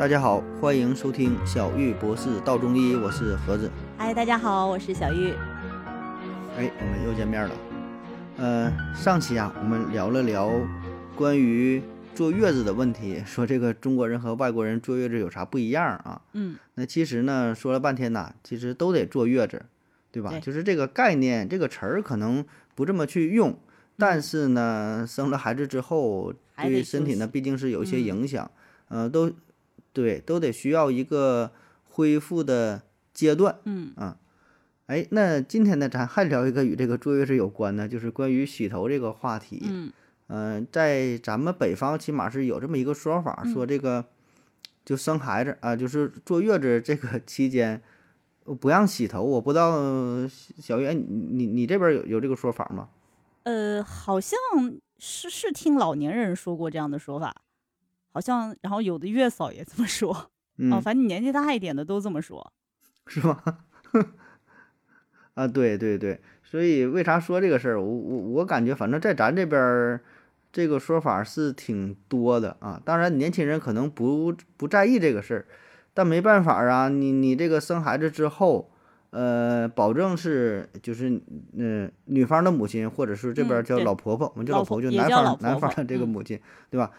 大家好，欢迎收听小玉博士道中医，我是盒子。嗨，大家好，我是小玉。哎，我们又见面了。呃，上期啊，我们聊了聊关于坐月子的问题，说这个中国人和外国人坐月子有啥不一样啊？嗯，那其实呢，说了半天呐，其实都得坐月子，对吧？对就是这个概念，这个词儿可能不这么去用，但是呢，生了孩子之后，对身体呢，毕竟是有一些嗯影响，呃，都对，都得需要一个恢复的阶段。嗯啊，哎，那今天呢，咱还聊一个与这个坐月子有关的，就是关于洗头这个话题。嗯嗯、在咱们北方起码是有这么一个说法，说这个就生孩子啊，就是坐月子这个 期间呃不让洗头。我不知道呃小月，哎你你你这边有有这个说法吗？呃，好像是是听老年人说过这样的说法，好像然后有的月嫂也这么说，嗯，哦，反正年纪大一点的都这么说。是吗？啊，对对对，所以为啥说这个事儿？我我我感觉，反正在咱这边儿，这个说法是挺多的啊。当然，年轻人可能不不在意这个事儿，但没办法啊，你你这个生孩子之后，呃，保证是就是嗯、呃女方的母亲，或者是这边叫老婆婆，我们叫老老婆婆，就男方男方的这个嗯母亲，对吧？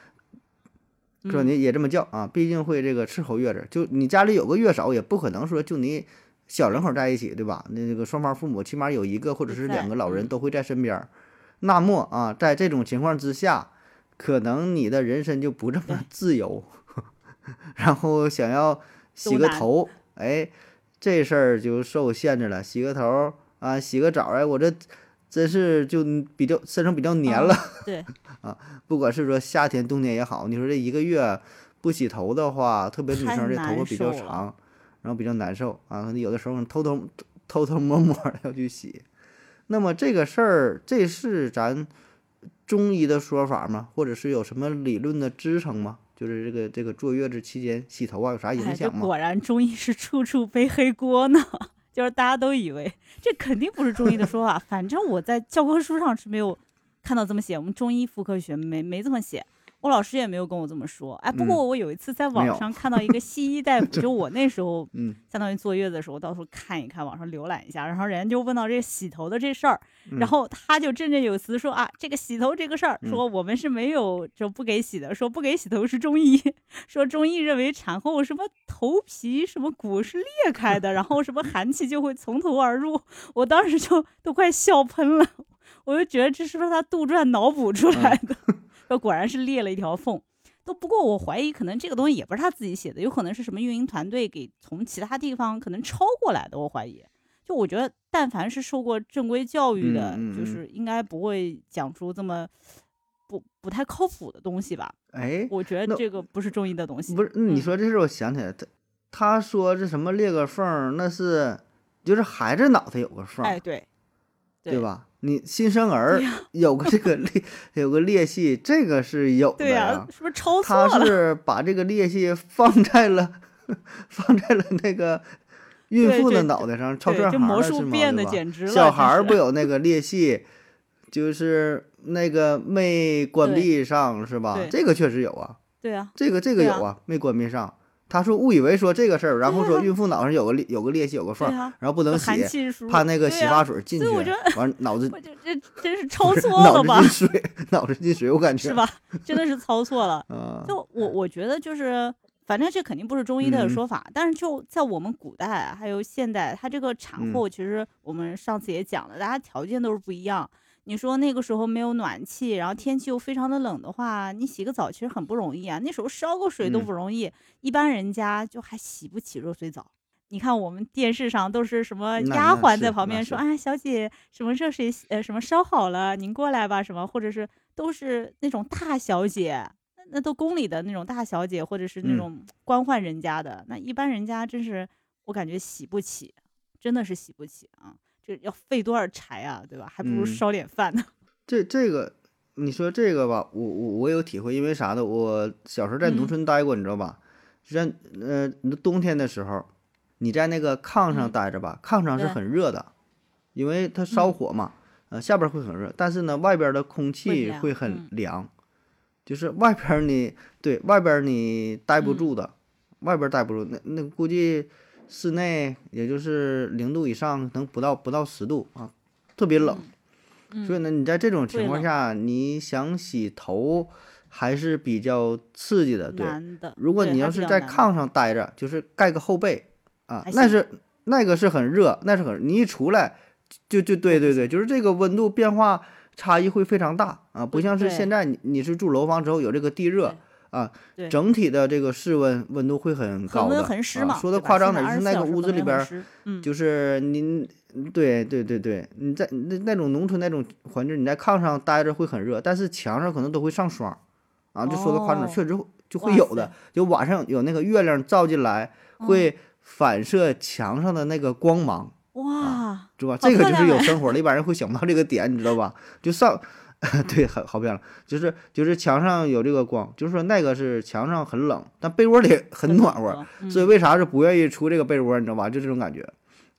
说嗯你也这么叫啊，毕竟会这个伺候月子，就你家里有个月嫂，也不可能说就你小两口在一起，对吧？那这个双方父母起码有一个或者是两个老人嗯都会在身边。那么啊，在这种情况之下，可能你的人生就不这么自由，然后想要洗个头，哎，这事儿就受限制了。洗个头啊，洗个澡，哎，我这真是就比较身上比较黏嗯了。对，不管是说夏天、冬天也好，你说这一个月不洗头的话，特别女生这头发比较长，然后比较难受啊，有的时候偷偷偷偷摸摸的 要去洗。那么这个事儿，这是咱中医的说法吗？或者是有什么理论的支撑吗？就是这个这个坐月子期间洗头啊，有啥影响吗？果然中医是处处背黑锅呢。就是大家都以为这肯定不是中医的说法，反正我在教科书上是没有看到这么写，我们中医妇科学没没这么写，我老师也没有跟我这么说。哎，不过我有一次在网上看到一个西医大夫，就我那时候嗯相当于坐月子的时候，到处看一看，网上浏览一下，然后人家就问到这个洗头的这事儿，嗯然后他就振振有词说啊，这个洗头这个事儿，嗯说我们是没有就不给洗的，说不给洗头是中医，说中医认为产后什么头皮什么骨是裂开的，然后什么寒气就会从头而入，我当时就都快笑喷了，我就觉得这是不是他杜撰脑补出来的？说果然是裂了一条缝。都不过，我怀疑可能这个东西也不是他自己写的，有可能是什么运营团队给从其他地方可能抄过来的。我怀疑，就我觉得，但凡是受过正规教育的，就是应该不会讲出这么不不太靠谱的东西吧？哎，我觉得这个不是中医的东西。不是，你嗯说这事我想起来，他他说这什么裂个缝，那是就是孩子脑袋有个缝儿，哎，对，对？吧？你新生儿有个这个裂有个裂隙，这个是有的对呀、呀。是不是抄错他？是把这个裂隙放在了 放在了那个孕妇的脑袋上，超对，串这魔行了是吗？术变的简直了。小孩儿不有那个裂隙，就是那个没关闭上是吧？这个确实有啊。对啊，这个这个有啊，没关闭上。他说误以为说这个事儿，然后说孕妇脑上有个裂有个裂隙有个缝然后不能寒洗，怕那个洗发水进去，完脑子我这这真是抄错了吧脑子进？水，脑子进水，我感觉是？吧？真的是抄错了。啊，就我我觉得就是，反正这肯定不是中医的嗯说法，但是就在我们古代啊还有现代，它这个产嗯后其实我们上次也讲了，大家条件都是不一样。你说那个时候没有暖气，然后天气又非常的冷的话，你洗个澡其实很不容易啊。那时候烧个水都嗯不容易，一般人家就还洗不起热水澡。你看我们电视上都是什么丫鬟在旁边说：“是哎，小姐，什么热水呃什么烧好了，您过来吧。”什么，或者是都是那种大小姐，那那都宫里的那种大小姐，或者是那嗯种官宦人家的。那一般人家真是，我感觉洗不起，真的是洗不起啊！这要费多少柴啊，对吧？还不如嗯烧点饭呢。这这个你说这个吧，我我我有体会，因为啥呢？我小时候在农嗯村待过，你知道吧？就在呃冬天的时候，你在那个炕上嗯待着吧，炕上是很热的，因为它烧嗯火嘛，呃下边会很热，但是呢外边的空气会很嗯凉，就是外边你对外边你待不嗯住的，外边待不住，那那估计室内也就是零度以上，能不到不到十度啊，特别冷。嗯所以呢，你在这种情况下，你想洗头还是比较刺激的，对。的。如果你要是在炕上待着，就是盖个厚被啊那是那个是很热，那是很你一出来就就对对对，就是这个温度变化差异会非常大啊，不像是现在你你是住楼房之后有这个地热啊，整体的这个室温温度会很高的啊嘛。说的夸张点，就是那24小时个屋子里边就是您，对对对对，你在那那种农村那种环境，你在炕上待着会很热，但是墙上可能都会上霜，啊，就说的夸张，哦确实就会有的，就晚上有那个月亮照进来，嗯会反射墙上的那个光芒，哇，是吧？这个就是有生活的，一般人会想不到这个点，你知道吧？就上。对，好好漂亮，就是就是墙上有这个光，就是说那个是墙上很冷，但被窝里很暖和，嗯所以为啥是不愿意出这个被窝，你知道吧？就这种感觉，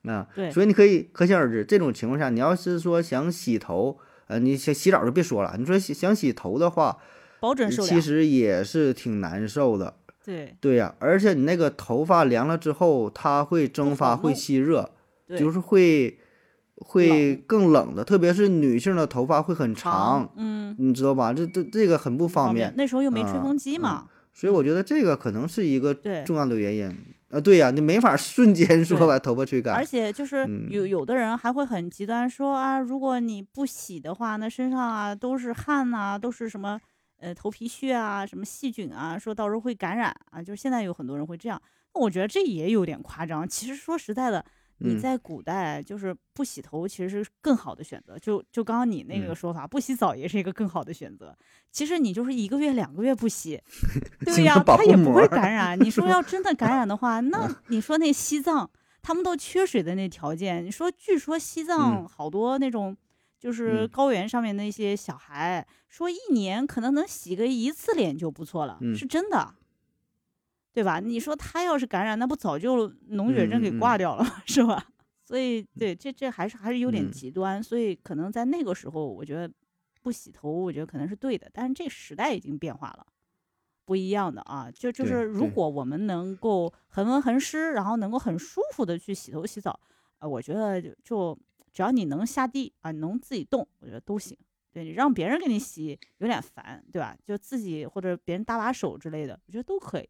啊，对。所以你可以可想而知，这种情况下，你要是说想洗头，呃，你想洗澡就别说了，你说洗想洗头的话，保准受凉。其实也是挺难受的，对。对呀、而且你那个头发凉了之后，它会蒸发，会吸热，就是会会更冷的，特别是女性的头发会很长长，，嗯，你知道吧？这这这个很不方便，那时候又没吹啊风机嗯嘛，所以我觉得这个可能是一个对重要的原因。啊，对呀、你没法瞬间说把头发吹干而，且就是嗯有有的人还会很极端说啊，如果你不洗的话，那身上啊都是汗呐、都是什么呃头皮屑啊，什么细菌啊，说到时候会感染啊。就是现在有很多人会这样，那我觉得这也有点夸张。其实说实在的，你嗯在古代就是不洗头其实是更好的选择。就就刚刚你那个嗯说法，不洗澡也是一个更好的选择。其实你就是一个月两个月不洗，对呀、它也不会感染。你说要真的感染的话，那你说那西藏。他们都缺水的那条件，你说，据说西藏好多那种就是嗯高原上面那些小孩，说一年可能能洗个一次脸就不错了，嗯是真的，对吧？你说他要是感染，那不早就脓血症给挂掉了，是吧？所以，对，这这还是还是有点嗯极端，所以可能在那个时候，我觉得不洗头，我觉得可能是对的，但是这时代已经变化了。不一样的啊，就就是如果我们能够恒温恒湿，然后能够很舒服的去洗头洗澡，呃，我觉得就就只要你能下地啊，你能自己动，我觉得都行。对你让别人给你洗有点烦，对吧？就自己或者别人搭把手之类的，我觉得都可以。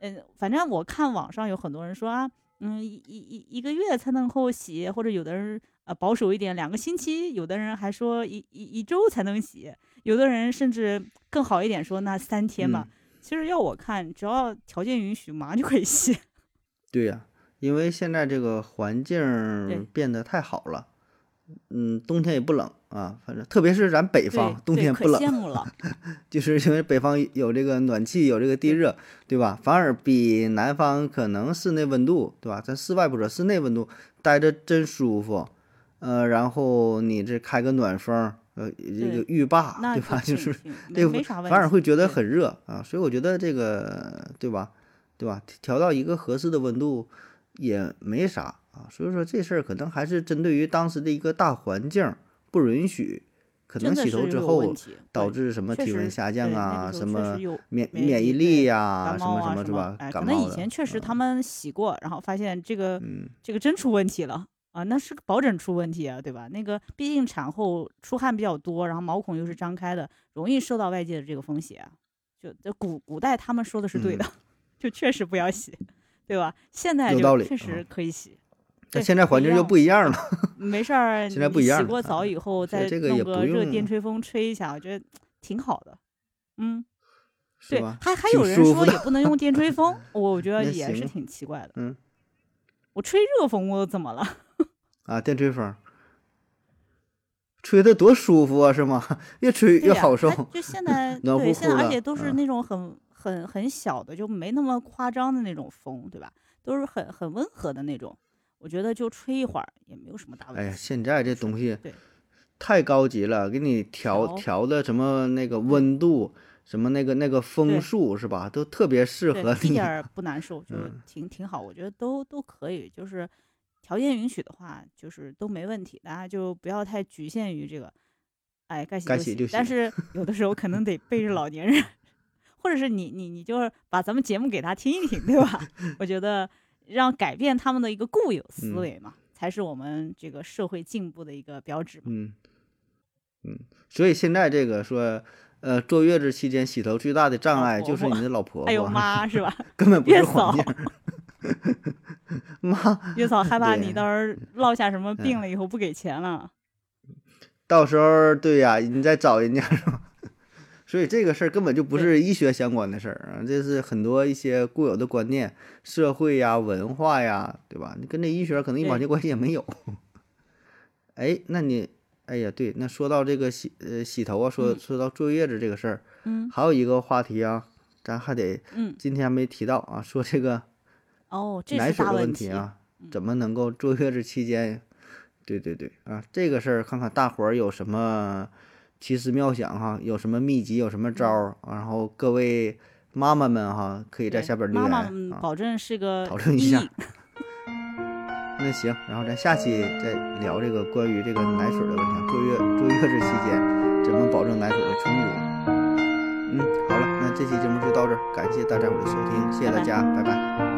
嗯，反正我看网上有很多人说啊，嗯，一一一一个月才能够洗，或者有的人呃保守一点，两个星期，有的人还说一一一周才能洗，有的人甚至更好一点说那三天吧。嗯其实要我看，只要条件允许，马上就可以洗。对呀、因为现在这个环境变得太好了，嗯，冬天也不冷啊，反正特别是咱北方，冬天不冷，羡慕了。就是因为北方有这个暖气，有这个地热，对吧？反而比南方可能室内温度，对吧？咱室外不说，室内温度待着真舒服，呃，然后你这开个暖风儿，呃，这个浴霸，那对吧？就是挺挺这个没没啥问题，反而会觉得很热啊，所以我觉得这个对吧，对吧？调到一个合适的温度也没啥啊，所以说这事儿可能还是针对于当时的一个大环境不允许，可能洗头之后导致什么体温下降啊，什么免免疫力呀、什么什么是吧？可能以前确实他们洗过，然后发现这个嗯这个真出问题了啊，那是保准出问题啊，对吧？那个毕竟产后出汗比较多，然后毛孔又是张开的，容易受到外界的这个风邪啊。就这古古代他们说的是对的，就确实不要洗，对吧？现在就嗯有道理确实啊可以洗。但现在环境又不一样了，没事儿，现在不一样洗过澡啊以后再这个弄个热电吹风吹一下，我觉得挺好的。嗯，对，？还 还有人说也不能用电吹风，我觉得也是挺奇怪的。嗯我吹热风我怎么了？啊，电吹风，吹的多舒服啊，是吗？越吹越好受。就现在对，现在而且都是嗯那种很很很小的，就没那么夸张的那种风，对吧？都是很很温和的那种。我觉得就吹一会儿也没有什么大问题。哎呀，现在这东西对太高级了，给你调调调的什么那个温度，什么那个那个风速是吧？都特别适合对，一点。儿 不难受，就挺挺好，我觉得都都可以，就是条件允许的话，就是都没问题，大家就不要太局限于这个，哎，该洗就洗就但是有的时候可能得 背着老年人，或者是你你你就是把咱们节目给他听一听，对吧？我觉得让改变他们的一个固有思维嘛，才是我们这个社会进步的一个标志嘛。嗯嗯，所以现在这个说，呃，坐月子期间洗头最大的障碍就是你的老婆还有婆，妈是吧？根本不月是环嫂境。妈，月嫂害怕你到时候落下什么病了以后不给钱了。到时候对呀，你再找人家是吧？所以这个事儿根本就不是医学相关的事儿啊，这是很多一些固有的观念、社会呀、文化呀，对吧？你跟这医学可能一毛对钱关系也没有。哎，那你，哎呀，对，那说到这个洗呃洗头啊，说嗯说到坐月子这个事儿，嗯还有一个话题啊，咱还得嗯，今天没提到啊，说这个哦，这是奶水的问。题啊，怎么能够坐月子期间？对对对啊，这个事儿看看大伙儿有什么奇思妙想哈，有什么秘籍，有什么招儿，然后各位妈妈们哈，可以在下边留言啊，保证是个讨论一下。那行，然后咱下期再聊这个关于这个奶水的问题啊，坐月坐月子期间怎么保证奶水的充足。嗯，好了，那这期节目就到这儿，感谢大家伙的收听，谢谢大家，拜拜